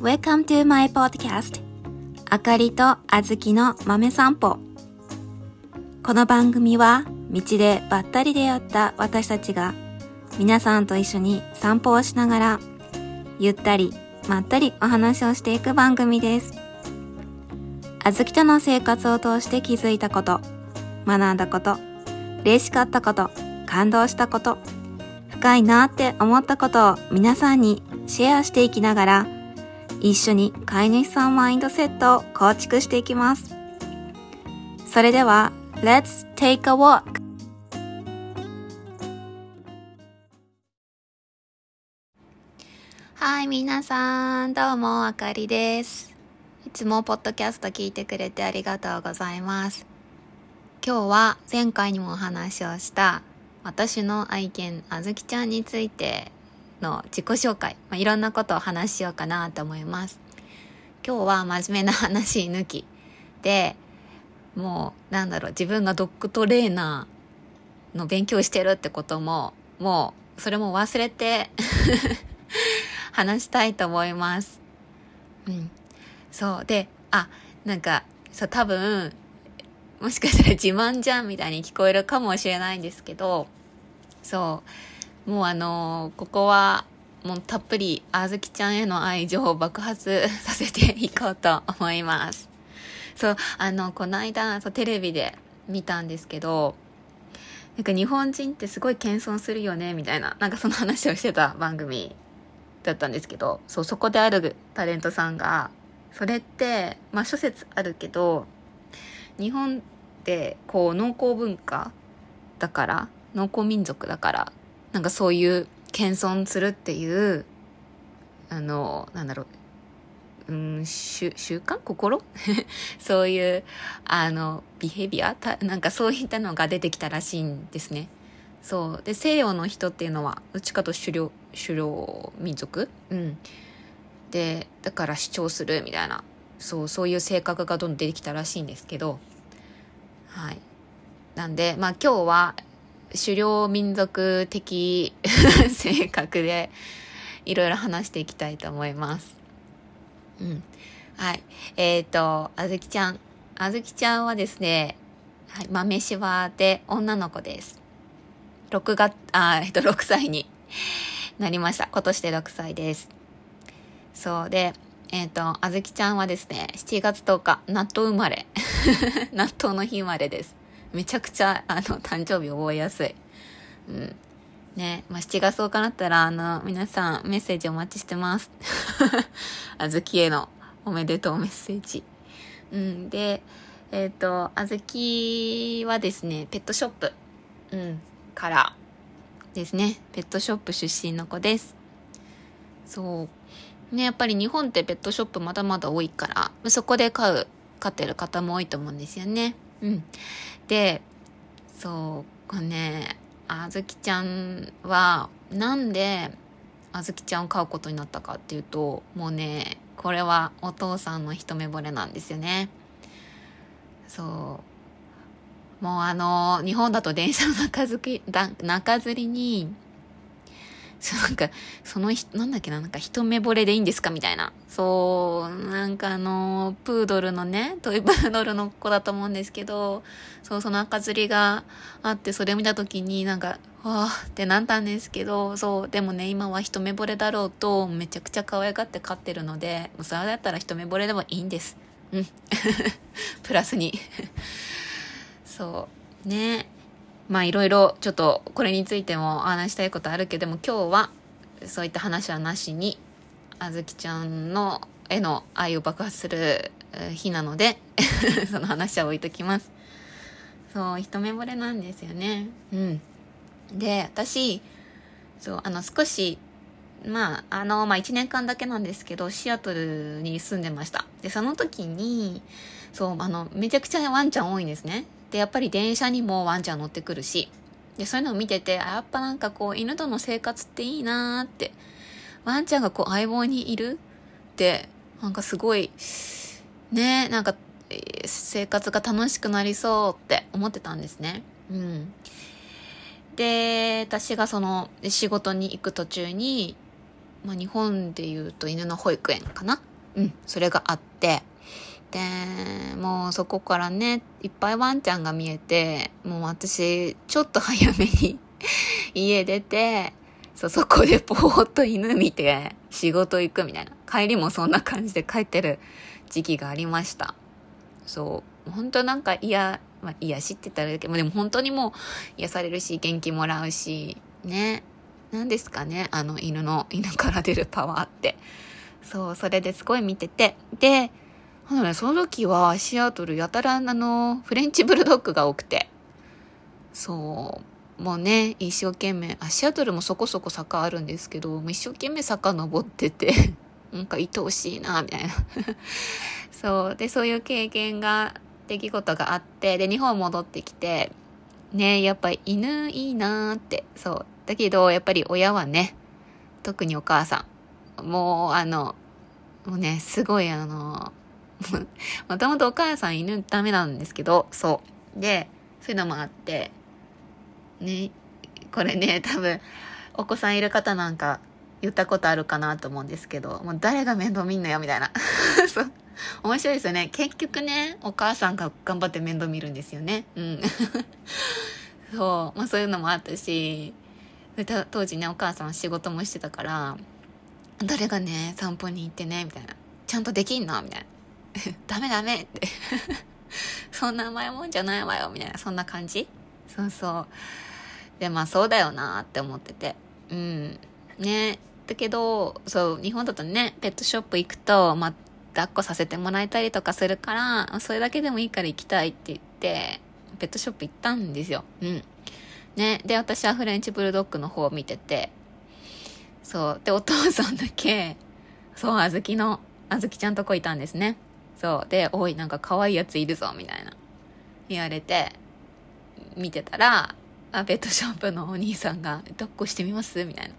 Welcome to my podcast. あかりとあずきの豆散歩。この番組は道でばったり出会った私たちが皆さんと一緒に散歩をしながらゆったりまったりお話をしていく番組です。あずきとの生活を通して気づいたこと学んだこと嬉しかったこと感動したこと深いなって思ったことを皆さんにシェアしていきながら一緒に飼い主さんマインドセットを構築していきます。それでは、Let's take a walk! はい、皆さん、どうも、あかりです。いつもポッドキャスト聞いてくれてありがとうございます。今日は前回にもお話をした私の愛犬あずきちゃんについての自己紹介、まあ、いろんなことを話しようかなと思います。今日は真面目な話抜きで、もうなんだろう、自分がドッグトレーナーの勉強してるってことも、もうそれも忘れて 話したいと思います。うん。そう。で、あ、なんか、そう、多分、もしかしたら自慢じゃんみたいに聞こえるかもしれないんですけど、そう。もうあのー、ここはもうたっぷりあずきちゃんへの愛情を爆発させていこうと思います。そう、あの、この間、そう、テレビで見たんですけど、なんか日本人ってすごい謙遜するよね、みたいな、なんかその話をしてた番組だったんですけど、そう、そこであるタレントさんが、それって、まあ諸説あるけど、日本ってこう農耕文化だから、農耕民族だから、なんかそういう謙遜するっていうあのなんだろううん習慣？心？そういうあのビヘビアたなんかそういったのが出てきたらしいんですね。そう。で西洋の人っていうのはどっちかと狩猟狩猟民族？うん。でだから主張するみたいな。そうそういう性格がどんどん出てきたらしいんですけどはいなんでまあ今日は狩猟民族的 性格でいろいろ話していきたいと思います。うん。はい。えっ、ー、と、あずきちゃん。あずきちゃんはですね、はい、豆しわで女の子です。6月、あ、えっと、6歳になりました。今年で6歳です。そうで、えっ、ー、と、あずきちゃんはですね、7月10日、納豆生まれ。納豆の日生まれです。めちゃくちゃ、あの、誕生日覚えやすい。うん。ね、まあ、7月10日だったら、あの、皆さんメッセージお待ちしてます。あずきへのおめでとうメッセージ。うん、で、えっ、ー、と、あずきはですね、ペットショップ、うん、からですね、ペットショップ出身の子です。そう。ね、やっぱり日本ってペットショップまだまだ多いから、そこで飼う、飼ってる方も多いと思うんですよね。うん。で、そう、これね、あずきちゃんは、なんで、あずきちゃんを飼うことになったかっていうと、もうね、これはお父さんの一目惚れなんですよね。そう。もうあの、日本だと電車の中付き、中吊りに、そなんか、その人、なんだっけな、なんか一目惚れでいいんですかみたいな。そう、なんかあの、プードルのね、トイプードルの子だと思うんですけど、そう、その赤吊りがあって、それ見た時になんか、わーってなったんですけど、そう、でもね、今は一目惚れだろうと、めちゃくちゃ可愛がって飼ってるので、もうそれだったら一目惚れでもいいんです。うん。プラスに。そう。ね。まあいろいろちょっとこれについてもお話したいことあるけども今日はそういった話はなしにあずきちゃんの絵の愛を爆発する日なので その話は置いときますそう一目惚れなんですよねうんで私そうあの少しまあ、あの、まあ、1年間だけなんですけど、シアトルに住んでました。で、その時に、そう、あの、めちゃくちゃワンちゃん多いんですね。で、やっぱり電車にもワンちゃん乗ってくるし、で、そういうのを見てて、やっぱなんかこう、犬との生活っていいなーって、ワンちゃんがこう、相棒にいるって、なんかすごい、ね、なんか、生活が楽しくなりそうって思ってたんですね。うん。で私がその仕事に行く途中に、まあ、日本でいうと犬の保育園かなうんそれがあってでもうそこからねいっぱいワンちゃんが見えてもう私ちょっと早めに家出てそ、そこでぽーっと犬見て仕事行くみたいな。帰りもそんな感じで帰ってる時期がありました。そう。本当なんか嫌、まあ、癒しって言ったらだけど、でも本当にもう癒されるし、元気もらうし、ね。何ですかね、あの犬の、犬から出るパワーって。そう、それですごい見てて。で、あのね、その時はシアトルやたらあの、フレンチブルドッグが多くて。そう。もうね、一生懸命、あ、シアトルもそこそこ坂あるんですけど、もう一生懸命坂登ってて、なんか愛おしいな、みたいな。そう。で、そういう経験が、出来事があって、で、日本戻ってきて、ね、やっぱ犬いいなーって、そう。だけど、やっぱり親はね、特にお母さん、もう、あの、もうね、すごいあの、もともとお母さん犬ダメなんですけど、そう。で、そういうのもあって、ね、これね、多分、お子さんいる方なんか言ったことあるかなと思うんですけど、もう誰が面倒見んのよ、みたいな。そう。面白いですよね。結局ね、お母さんが頑張って面倒見るんですよね。うん。そう。まあそういうのもあったし、当時ね、お母さん仕事もしてたから、誰がね、散歩に行ってね、みたいな。ちゃんとできんのみたいな。ダメダメって。そんな甘いもんじゃないわよ、みたいな。そんな感じ？そうそう。で、まあそうだよなって思ってて。うん。ね。だけど、そう、日本だとね、ペットショップ行くと、まあ、抱っこさせてもらえたりとかするから、それだけでもいいから行きたいって言って、ペットショップ行ったんですよ。うん。ね。で、私はフレンチブルドッグの方を見てて、そう。で、お父さんだけ、そう、あずきの、あずきちゃんとこいたんですね。そう。で、おい、なんか可愛いやついるぞ、みたいな。言われて、見てたら、あペットショップのお兄さんが、抱っこしてみます？みたいな。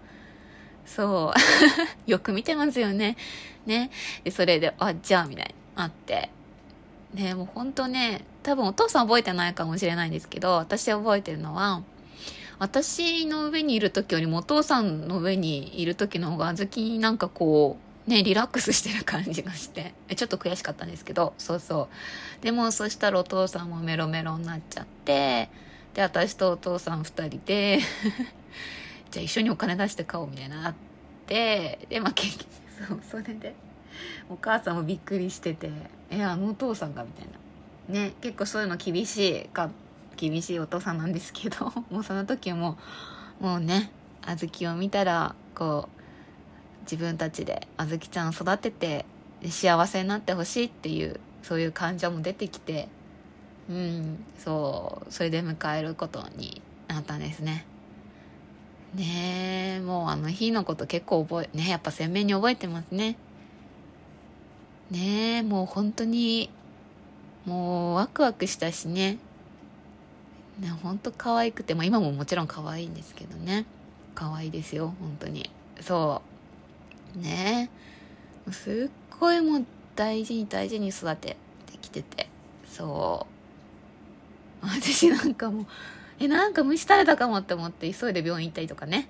そう。よく見てますよね。ね。で、それで、あ、じゃあ、みたいな。あって。ね、もう本当ね、多分お父さん覚えてないかもしれないんですけど、私覚えてるのは、私の上にいる時よりもお父さんの上にいる時の方が、あずきなんかこう、ね、リラックスしてる感じがして、ちょっと悔しかったんですけど、そうそう。でも、そしたらお父さんもメロメロになっちゃって、で私とお父さん2人で。じゃあ一緒にお金出して買おうみたいなあって。でまあ結局そうそれで。お母さんもびっくりしてて「えあのお父さんが」みたいな。ね結構そういうの厳しいか厳しいお父さんなんですけど。もうその時ももうね小豆を見たらこう自分たちで小豆ちゃんを育てて幸せになってほしいっていうそういう感情も出てきてうんそうそれで迎えることになったんですね。ねえもうあの日のこと結構覚えねやっぱ鮮明に覚えてますね。ねえもう本当にもうワクワクしたしね。ね本当可愛くて、まあ、今ももちろん可愛いんですけどね。可愛いですよ本当に。そう。ね。えすっごいもう大事に大事に育ててきてて。そう。私なんかもうえなんか虫垂れたかもって思って急いで病院行ったりとかね。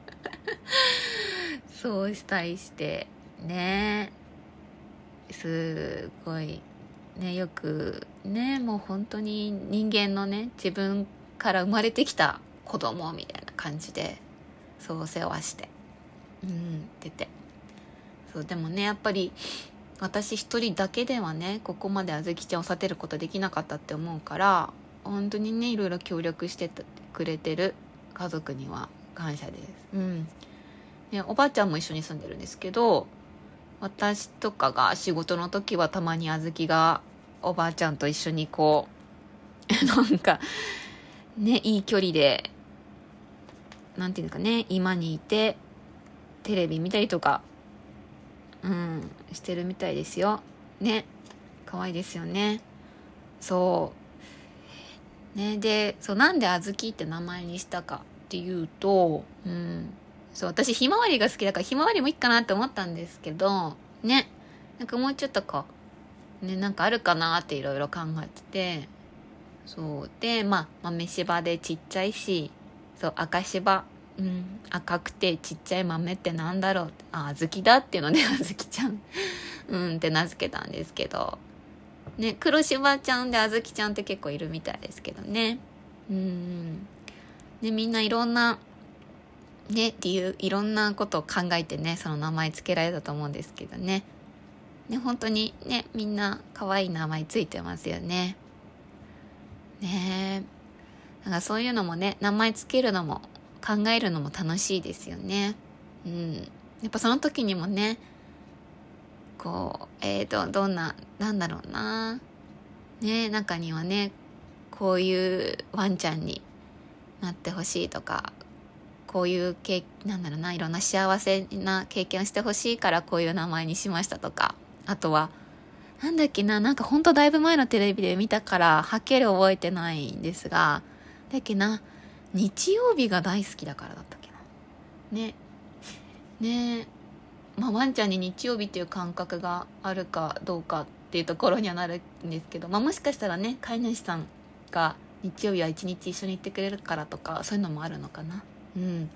そうしたりして。ね。すごいねよくねもう本当に人間のね自分から生まれてきた子供みたいな感じでそう世話して。うん出て。そうでもねやっぱり私一人だけではねここまであずきちゃんを育てることできなかったって思うから本当にねいろいろ協力してくれてる家族には感謝です。うん。ねおばあちゃんも一緒に住んでるんですけど私とかが仕事の時はたまにあずきがおばあちゃんと一緒にこう なんかねいい距離でなんていうんですかね今にいてテレビ見たりとかうんしてるみたいですよ。ね。可愛いですよね。そう。ね。でそうなんであずきって名前にしたかっていうとうん。そう私ひまわりが好きだからひまわりもいいかなって思ったんですけどね。なんかもうちょっとこうねなんかあるかなっていろいろ考えててそう。でまあ豆柴でちっちゃいしそう赤柴うん。赤くてちっちゃい豆ってなんだろうあ小豆だっていうので 小豆ちゃん。うんって名付けたんですけど。ね黒柴ちゃんで小豆ちゃんって結構いるみたいですけどね。うん。ねみんないろんなね理由いろんなことを考えてねその名前つけられたと思うんですけどね。ね本当にねみんな可愛い名前ついてますよね。ね。え。なんかそういうのもね、名前つけるのも考えるのも楽しいですよね。うん。やっぱその時にもね、こう、えーと、どんな、なんだろうな。ね中にはね、こういうワンちゃんになってほしいとか、こういう経なんだろうな、いろんな幸せな経験をしてほしいからこういう名前にしましたとか、あとは、なんだっけな、なんかほんとだいぶ前のテレビで見たから、はっきり覚えてないんですが、だっけな、日曜日が大好きだからだったっけな。ね。ねまあ、ワンちゃんに日曜日っていう感覚があるかどうかっていうところにはなるんですけど、まあ、もしかしたらね、飼い主さんが日曜日は一日一緒に行ってくれるからとか、そういうのもあるのかな。うん。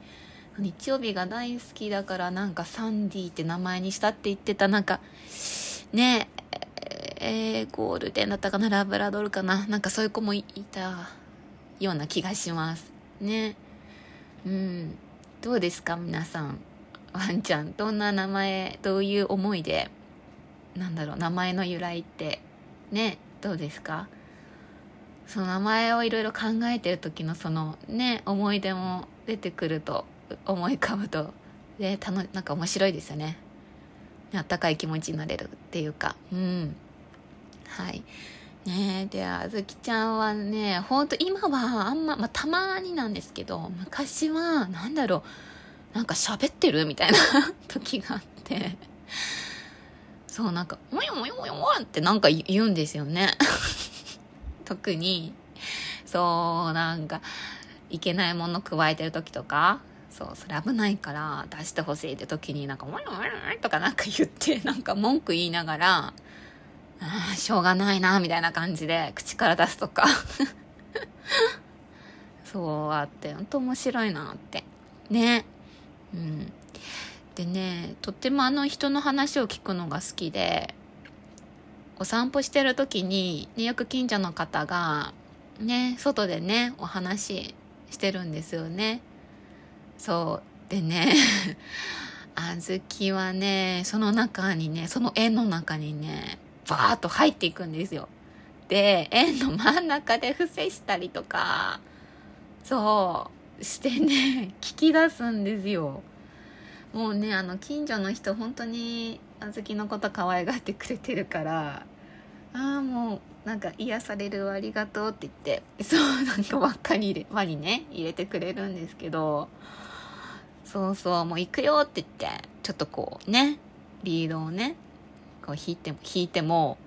日曜日が大好きだからなんかサンディって名前にしたって言ってたなんかねえー、ゴールデンだったかなラブラドルかななんかそういう子もいたような気がしますね。うん。どうですか皆さん。ワンちゃんどんな名前どういう思いでなんだろう名前の由来って。ねどうですか？その名前をいろいろ考えてる時のそのね思い出も出てくると思い浮かぶと。でたのなんか面白いですよねあったかい気持ちになれるっていうか。うん。はい。ねであずきちゃんはねほんと今はあんま、まあ、たまになんですけど昔はなんだろうなんか喋ってるみたいな 時があってそうなんか「もよもよもよも」ってなんか言うんですよね。特にそうなんかいけないもの加えてる時とかそうそれ危ないから出してほしいって時になんか「もよもよ」とかなんか言ってなんか文句言いながらああ、しょうがないな、みたいな感じで口から出すとか そうあって、ほんと面白いなって。ね。うん。でね、とってもあの人の話を聞くのが好きで、お散歩してる時に、ね、よく近所の方が、ね、外でね、お話してるんですよね。そう。でね、あずきはね、その中にね、その絵の中にね、バーッと入っていくんですよ。で、円の真ん中で伏せしたりとか、そう、してね、聞き出すんですよ。もうね、あの、近所の人、本当に、あずきのこと可愛がってくれてるから、ああ、もう、なんか癒されるありがとうって言って、そう、なんか輪っかに入れ、輪にね、入れてくれるんですけど、そうそう、もう行くよって言って、ちょっとこうね、リードをね、こう弾いても、弾いても、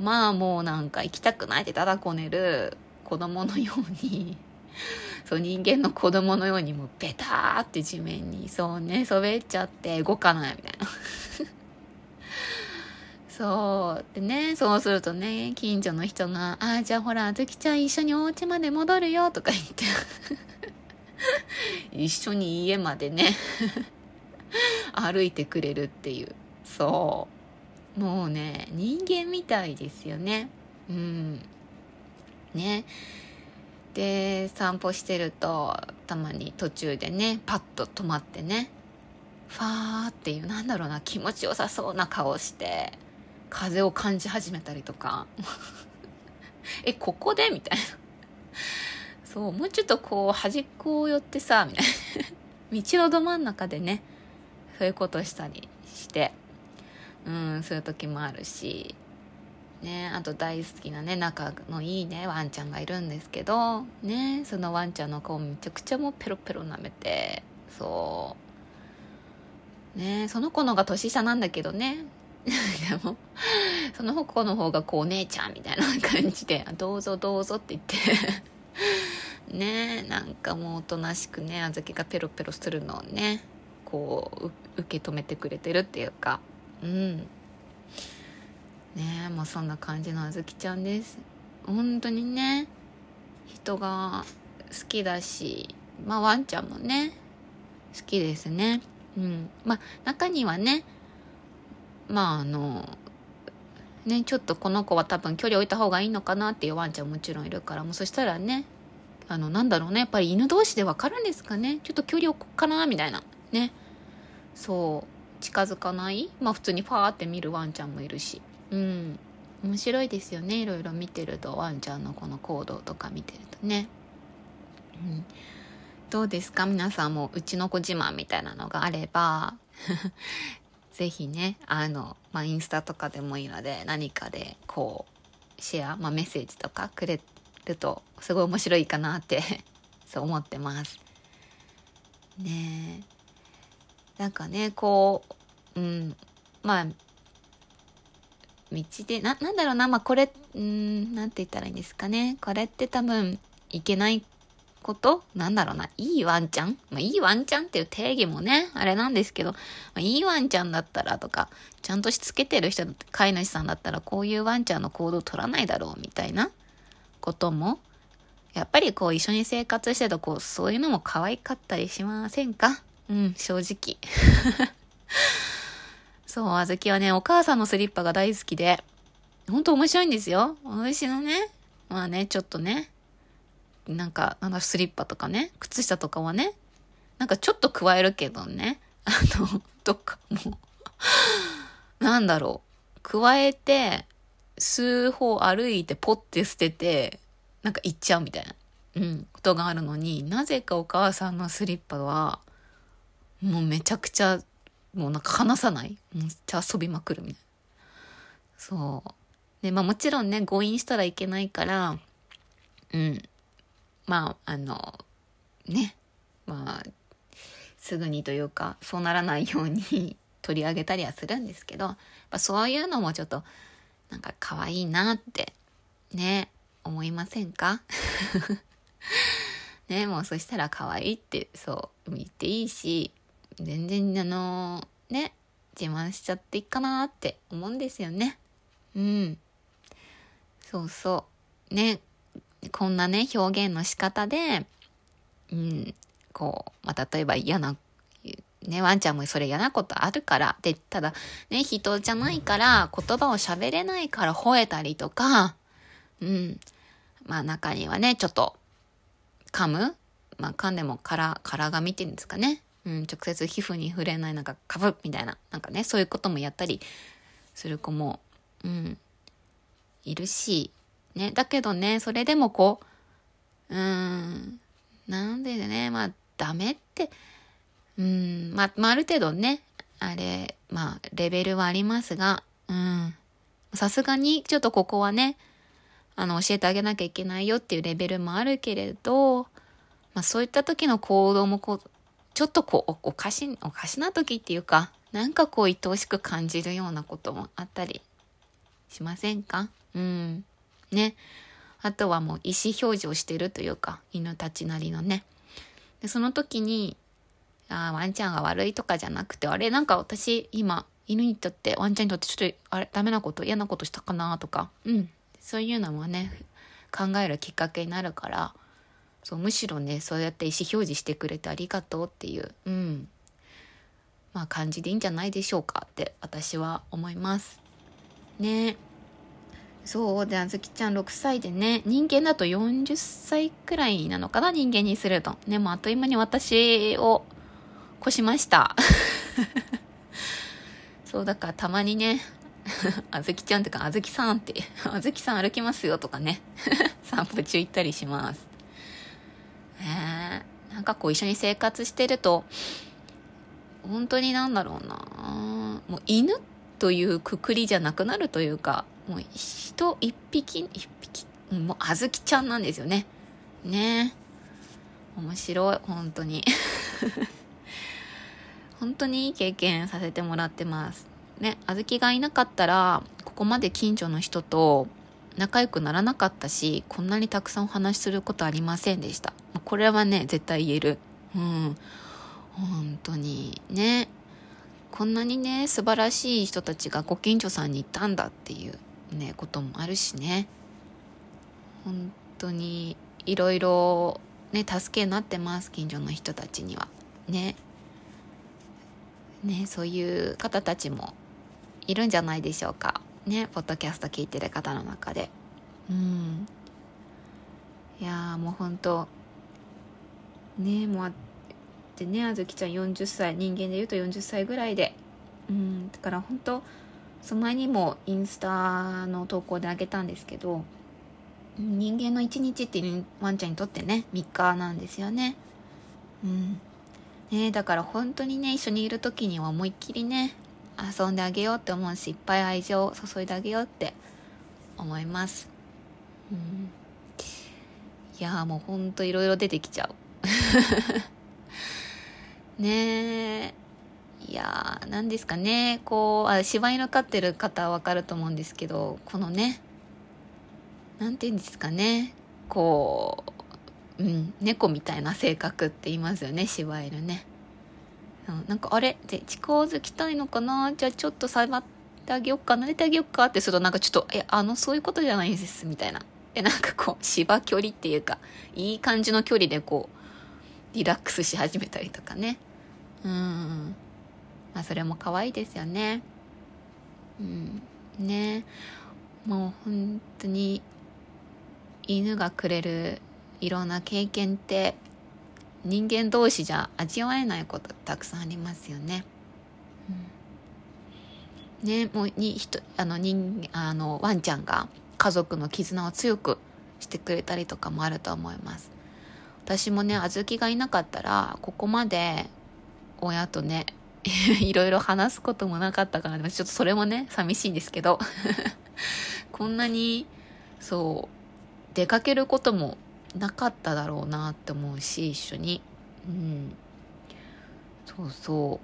まあもうなんか行きたくないってただこねる子供のように そう人間の子供のようにもうベターって地面にそうね、滑っちゃって動かないみたいな そう。でね、そうするとね、近所の人が、ああ、じゃあほら、あずきちゃん一緒にお家まで戻るよとか言って 一緒に家までね歩いてくれるっていう。そう。もうね人間みたいですよね。うん。ね。で散歩してるとたまに途中でねパッと止まってねファーっていうなんだろうな気持ちよさそうな顔して風を感じ始めたりとか。えここで？みたいな。そうもうちょっとこう端っこを寄ってさみたいな。道のど真ん中でねそういうことしたりして。うんそういう時もあるし。ねあと大好きなね仲のいいねワンちゃんがいるんですけど。ねそのワンちゃんの顔めちゃくちゃもうペロペロ舐めて。そう。ねその子のが年下なんだけどね。でもその子の方がこうお姉ちゃんみたいな感じで「どうぞどうぞ」って言って。ねなんかもうおとなしくねあずきがペロペロするのをねこう受け止めてくれてるっていうか。うんねえもうそんな感じのあずきちゃんです本当にね人が好きだし、まあワンちゃんもね、好きですね。うん。まあ中にはね、まああの、ね、ちょっとこの子は多分距離置いた方がいいのかなっていうワンちゃんもちろんいるから、もうそしたらね、あの、なんだろうね、やっぱり犬同士でわかるんですかね。ちょっと距離置こうかな、みたいな。ね。そう。近づかない？まあ普通にファーって見るワンちゃんもいるし。うん。面白いですよね。いろいろ見てると、ワンちゃんのこの行動とか見てるとね。うん。どうですか？皆さんもうちの子自慢みたいなのがあれば ぜひね、あの、まあ、インスタとかでもいいので、何かでこう、シェア、まあ、メッセージとかくれると、すごい面白いかなって そう思ってます。ねえ。なんかね、こう、うん、まあ、道で、な、なんだろうな、まあ、これ、うん、なんて言ったらいいんですかね。これって多分、いけないこと？なんだろうな。いいワンちゃん？まあ、いいワンちゃんっていう定義もね、あれなんですけど、まあ、いいワンちゃんだったらとか、ちゃんとしつけてる人、飼い主さんだったらこういうワンちゃんの行動を取らないだろうみたいなことも、やっぱりこう一緒に生活してるとこう、そういうのも可愛かったりしませんか？うん、正直。そう、あずきはね、お母さんのスリッパが大好きで、ほんと面白いんですよ。私のね、まあね、ちょっとね、なんか、なん、スリッパとかね、靴下とかはね、なんかちょっと加えるけどね、あの、どっかも。うなんだろう、加えて、数歩歩いてポッて捨てて、なんか行っちゃうみたいな、うん、ことがあるのに、なぜかお母さんのスリッパは、もうめちゃくちゃ、もうなんか離さない？めっちゃ遊びまくるみたいな。そう。で、まあもちろんね、誤飲したらいけないから、うん。まあ、あの、ね、まあ、すぐにというか、そうならないように 取り上げたりはするんですけど、まそういうのもちょっと、なんか可愛いなって、ね、思いませんか？ね、もうそしたら可愛いって、そう言っていいし、全然あの、ね、自慢しちゃっていいかなって思うんですよね。うん。そうそう。ね、こんなね、表現の仕方で、うん、こう、まあ、例えば嫌な、ね、ワンちゃんもそれ嫌なことあるから。で、ただ、ね、人じゃないから、言葉を喋れないから吠えたりとか、うん。まあ中にはね、ちょっと、噛む？まあ噛んでも殻、殻が見てるんですかね。うん、直接皮膚に触れない、なんか、かぶみたいな、なんかね、そういうこともやったりする子も、うん、いるし、ね、だけどね、それでもこう、うん、なんでね、まあ、ダメって、うん、まあ、まあ、ある程度ね、あれ、まあ、レベルはありますが、うん、さすがに、ちょっとここはね、あの、教えてあげなきゃいけないよっていうレベルもあるけれど、まあ、そういった時の行動もこう、ちょっとこう、おかし、おかしな時っていうか、なんかこう、愛おしく感じるようなこともあったりしませんか？うん。ね。あとはもう意思表示をしてるというか、犬たちなりのね。で、その時に、あ、ワンちゃんが悪いとかじゃなくて、あれ、なんか私、今、犬にとって、ワンちゃんにとってちょっと、あれ、ダメなこと、嫌なことしたかなとか、うん。そういうのもね、考えるきっかけになるから、そう、むしろね、そうやって意思表示してくれてありがとうっていう、うん。まあ、感じでいいんじゃないでしょうかって、私は思います。ねそうで、あずきちゃん6歳でね、人間だと40歳くらいなのかな人間にすると。ね、もうあっという間に私を越しました。そう、だからたまにね、あずきちゃんってか、あずきさんって、あずきさん歩きますよとかね、散歩中行ったりします。なんかこう一緒に生活してると、本当になんだろうなもう犬というくくりじゃなくなるというか、もう人一匹、一匹、もうあずきちゃんなんですよね。ね面白い、本当に。本当にいい経験させてもらってます。ね、あずきがいなかったら、ここまで近所の人と仲良くならなかったし、こんなにたくさんお話しすることありませんでした。これはね、絶対言える。うん。本当にね。こんなにね、素晴らしい人たちがご近所さんにいたんだっていうね、こともあるしね。本当にいろいろね助けになってます近所の人たちにはねねそういう方たちもいるんじゃないでしょうかねポッドキャスト聞いてる方の中で。うん。いやもうほんとねもうでねあずきちゃん40歳人間でいうと40歳ぐらいで。うん。だから本当その前にもインスタの投稿であげたんですけど人間の一日ってワンちゃんにとってね3日なんですよね。うん。ねだから本当にね一緒にいる時には思いっきりね遊んであげようって思うしいっぱい愛情を注いであげようって思います。うん。いやもうほんといろいろ出てきちゃう。ねえいやー何ですかね。こうあ柴犬飼ってる方はわかると思うんですけどこのね何て言うんですかね。こう、うん、猫みたいな性格って言いますよね柴犬ね、うん、なんかあれ？で近づきたいのかな？じゃあちょっと触ってあげよっか撫でてあげよっかってするとなんかちょっとえあのそういうことじゃないんですみたいな。でなんかこう芝距離っていうかいい感じの距離でこうリラックスし始めたりとかね。うん。まあそれも可愛いですよね。うん。ね。もう本当に犬がくれるいろんな経験って人間同士じゃ味わえないことたくさんありますよね。うん、ねもうに人あの人あのワンちゃんが家族の絆を強くしてくれたりとかもあると思います。私もね小豆がいなかったらここまで親とね いろいろ話すこともなかったから、ちょっとそれもね寂しいんですけど こんなにそう出かけることもなかっただろうなって思うし一緒に。うん。そうそ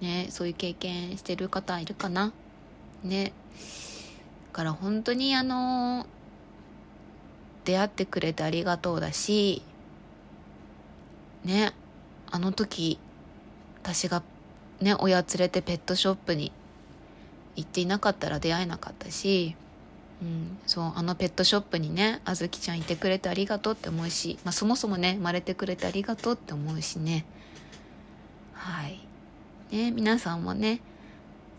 う。ねそういう経験してる方いるかな。ね。だから本当にあの出会ってくれてありがとうだしね。あの時私がね親連れてペットショップに行っていなかったら出会えなかったしうん、そうあのペットショップにねあずきちゃんいてくれてありがとうって思うし、まあ、そもそもね生まれてくれてありがとうって思うしね。はい。ね皆さんもね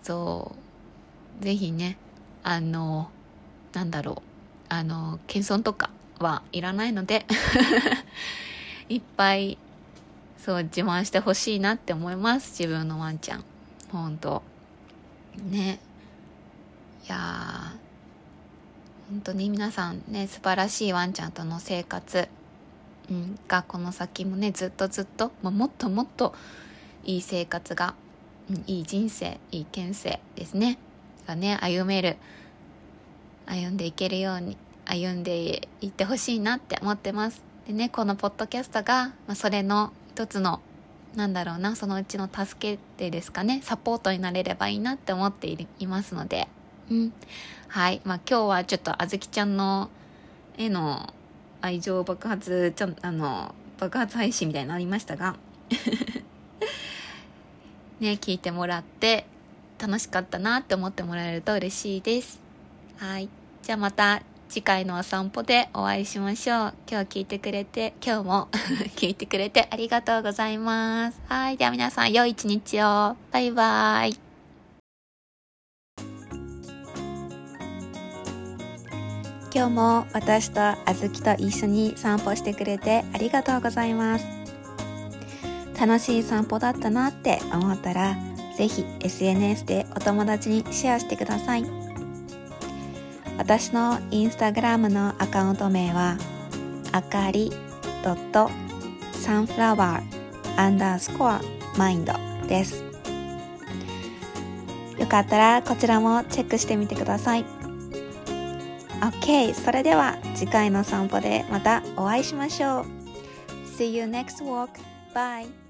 そうぜひねあのなんだろうあの謙遜とかはいらないので いっぱいそう自慢してほしいなって思います自分のワンちゃん。ほんと。ね。いやー。本当に皆さんね素晴らしいワンちゃんとの生活、うん、がこの先もねずっとずっと、まあ、もっともっといい生活が、うん、いい人生いい県政ですね。がね歩める歩んでいけるように歩んでいってほしいなって思ってます。でねこのポッドキャストが、まあ、それの一つのなんだろうなそのうちの助けてですかねサポートになれればいいなって思っていますので。うん。はい。まあ今日はちょっとあずきちゃんの絵の愛情爆発、ちょあの、爆発配信みたいになりましたが ね、聞いてもらって楽しかったなって思ってもらえると嬉しいです。はい。じゃあまた次回のお散歩でお会いしましょう。今日聞いてくれて、今日も 聞いてくれてありがとうございます。はい。では皆さん、良い一日を。バイバーイ。今日も私とあずきと一緒に散歩してくれてありがとうございます。楽しい散歩だったなって思ったらぜひ SNS でお友達にシェアしてください。私のインスタグラムのアカウント名はあかりサンフラワーアンダースコアマインドです。よかったらこちらもチェックしてみてください。OK それでは次回の散歩でまたお会いしましょう。See you next walk. Bye.